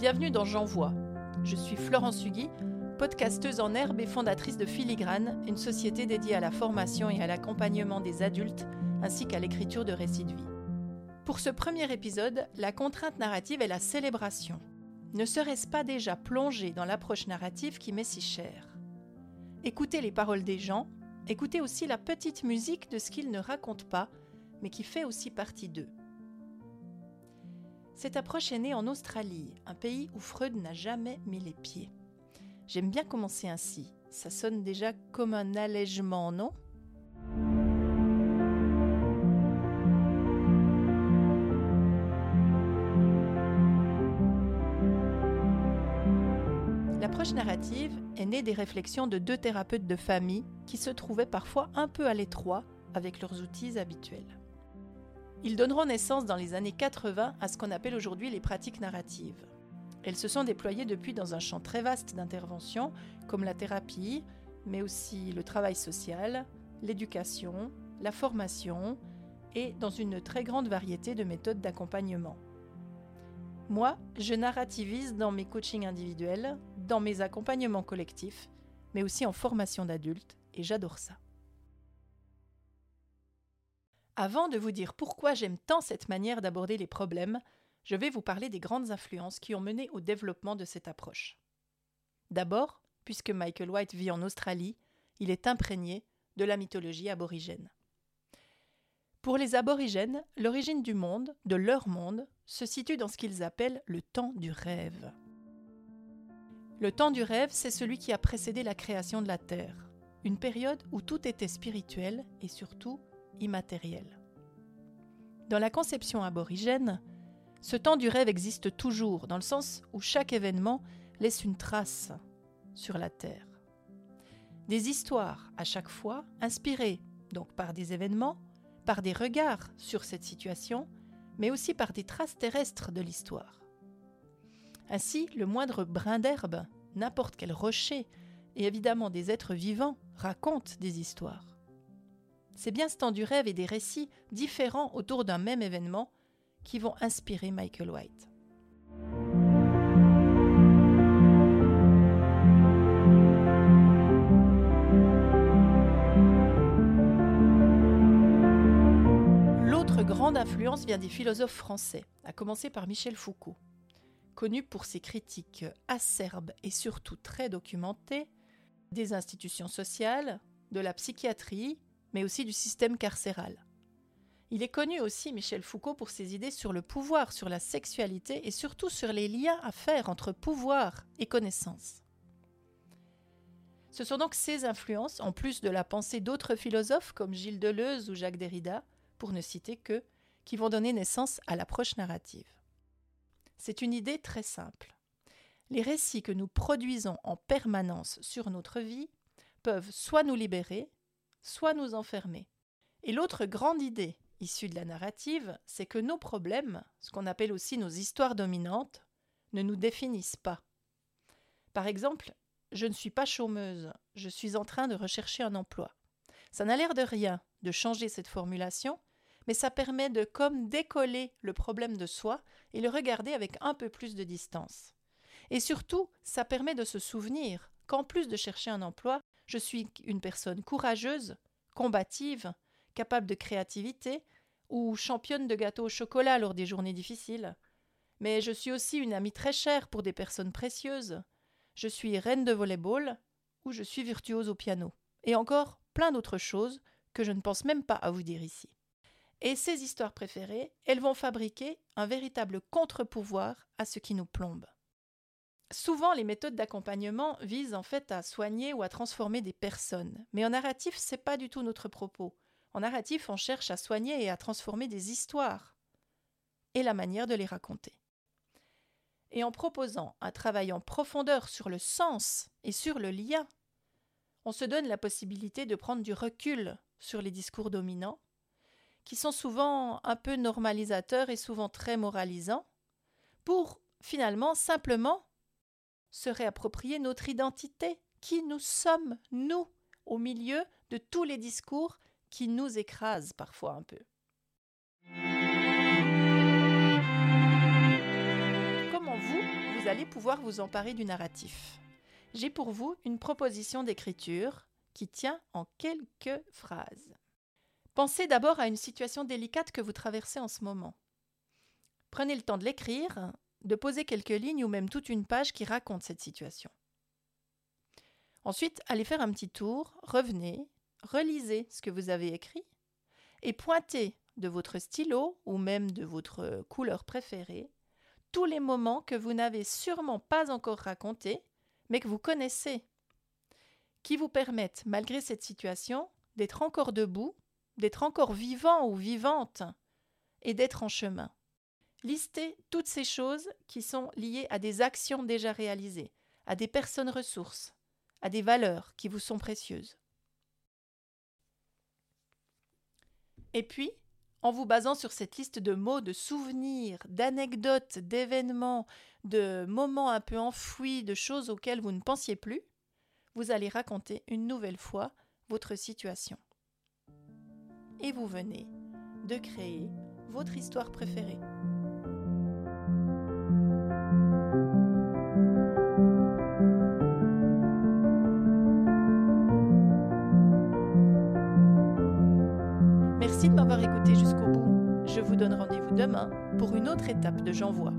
Bienvenue dans J'envoie. Je suis Florence Hugui, podcasteuse en herbe et fondatrice de Filigrane, une société dédiée à la formation et à l'accompagnement des adultes, ainsi qu'à l'écriture de récits de vie. Pour ce premier épisode, la contrainte narrative est la célébration. Ne serait-ce pas déjà plongé dans l'approche narrative qui m'est si chère? Écoutez les paroles des gens, écoutez aussi la petite musique de ce qu'ils ne racontent pas, mais qui fait aussi partie d'eux. Cette approche est née en Australie, un pays où Freud n'a jamais mis les pieds. J'aime bien commencer ainsi. Ça sonne déjà comme un allègement, non? L'approche narrative est née des réflexions de deux thérapeutes de famille qui se trouvaient parfois un peu à l'étroit avec leurs outils habituels. Ils donneront naissance dans les années 80 à ce qu'on appelle aujourd'hui les pratiques narratives. Elles se sont déployées depuis dans un champ très vaste d'intervention, comme la thérapie, mais aussi le travail social, l'éducation, la formation et dans une très grande variété de méthodes d'accompagnement. Moi, je narrativise dans mes coachings individuels, dans mes accompagnements collectifs, mais aussi en formation d'adultes, et j'adore ça. Avant de vous dire pourquoi j'aime tant cette manière d'aborder les problèmes, je vais vous parler des grandes influences qui ont mené au développement de cette approche. D'abord, puisque Michael White vit en Australie, il est imprégné de la mythologie aborigène. Pour les aborigènes, l'origine du monde, de leur monde, se situe dans ce qu'ils appellent le temps du rêve. Le temps du rêve, c'est celui qui a précédé la création de la Terre, une période où tout était spirituel et surtout immatériel. Dans la conception aborigène, ce temps du rêve existe toujours, dans le sens où chaque événement laisse une trace sur la Terre. Des histoires, à chaque fois, inspirées donc par des événements, par des regards sur cette situation, mais aussi par des traces terrestres de l'histoire. Ainsi, le moindre brin d'herbe, n'importe quel rocher, et évidemment des êtres vivants racontent des histoires. C'est bien ce temps du rêve et des récits différents autour d'un même événement qui vont inspirer Michael White. L'autre grande influence vient des philosophes français, à commencer par Michel Foucault. Connu pour ses critiques acerbes et surtout très documentées des institutions sociales, de la psychiatrie mais aussi du système carcéral. Il est connu aussi, Michel Foucault, pour ses idées sur le pouvoir, sur la sexualité et surtout sur les liens à faire entre pouvoir et connaissance. Ce sont donc ces influences, en plus de la pensée d'autres philosophes comme Gilles Deleuze ou Jacques Derrida, pour ne citer que, qui vont donner naissance à l'approche narrative. C'est une idée très simple. Les récits que nous produisons en permanence sur notre vie peuvent soit nous libérer, soit nous enfermer. Et l'autre grande idée issue de la narrative, c'est que nos problèmes, ce qu'on appelle aussi nos histoires dominantes, ne nous définissent pas. Par exemple, je ne suis pas chômeuse, je suis en train de rechercher un emploi. Ça n'a l'air de rien de changer cette formulation, mais ça permet de comme décoller le problème de soi et le regarder avec un peu plus de distance. Et surtout, ça permet de se souvenir qu'en plus de chercher un emploi, je suis une personne courageuse, combative, capable de créativité, ou championne de gâteaux au chocolat lors des journées difficiles. Mais je suis aussi une amie très chère pour des personnes précieuses. Je suis reine de volleyball ou je suis virtuose au piano. Et encore plein d'autres choses que je ne pense même pas à vous dire ici. Et ces histoires préférées, elles vont fabriquer un véritable contre-pouvoir à ce qui nous plombe. Souvent, les méthodes d'accompagnement visent en fait à soigner ou à transformer des personnes. Mais en narratif, c'est pas du tout notre propos. En narratif, on cherche à soigner et à transformer des histoires et la manière de les raconter. Et en proposant un travail en profondeur sur le sens et sur le lien, on se donne la possibilité de prendre du recul sur les discours dominants, qui sont souvent un peu normalisateurs et souvent très moralisants, pour finalement simplement se réapproprier notre identité, qui nous sommes, nous, au milieu de tous les discours qui nous écrasent parfois un peu. Comment vous vous allez pouvoir vous emparer du narratif? J'ai pour vous une proposition d'écriture qui tient en quelques phrases. Pensez d'abord à une situation délicate que vous traversez en ce moment. Prenez le temps de l'écrire, de poser quelques lignes ou même toute une page qui raconte cette situation. Ensuite, allez faire un petit tour, revenez, relisez ce que vous avez écrit et pointez de votre stylo ou même de votre couleur préférée tous les moments que vous n'avez sûrement pas encore racontés, mais que vous connaissez, qui vous permettent, malgré cette situation, d'être encore debout, d'être encore vivant ou vivante, et d'être en chemin. Listez toutes ces choses qui sont liées à des actions déjà réalisées, à des personnes ressources, à des valeurs qui vous sont précieuses. Et puis, en vous basant sur cette liste de mots, de souvenirs, d'anecdotes, d'événements, de moments un peu enfouis, de choses auxquelles vous ne pensiez plus, vous allez raconter une nouvelle fois votre situation. Et vous venez de créer votre histoire préférée. Merci de m'avoir écouté jusqu'au bout. Je vous donne rendez-vous demain pour une autre étape de J'envoie.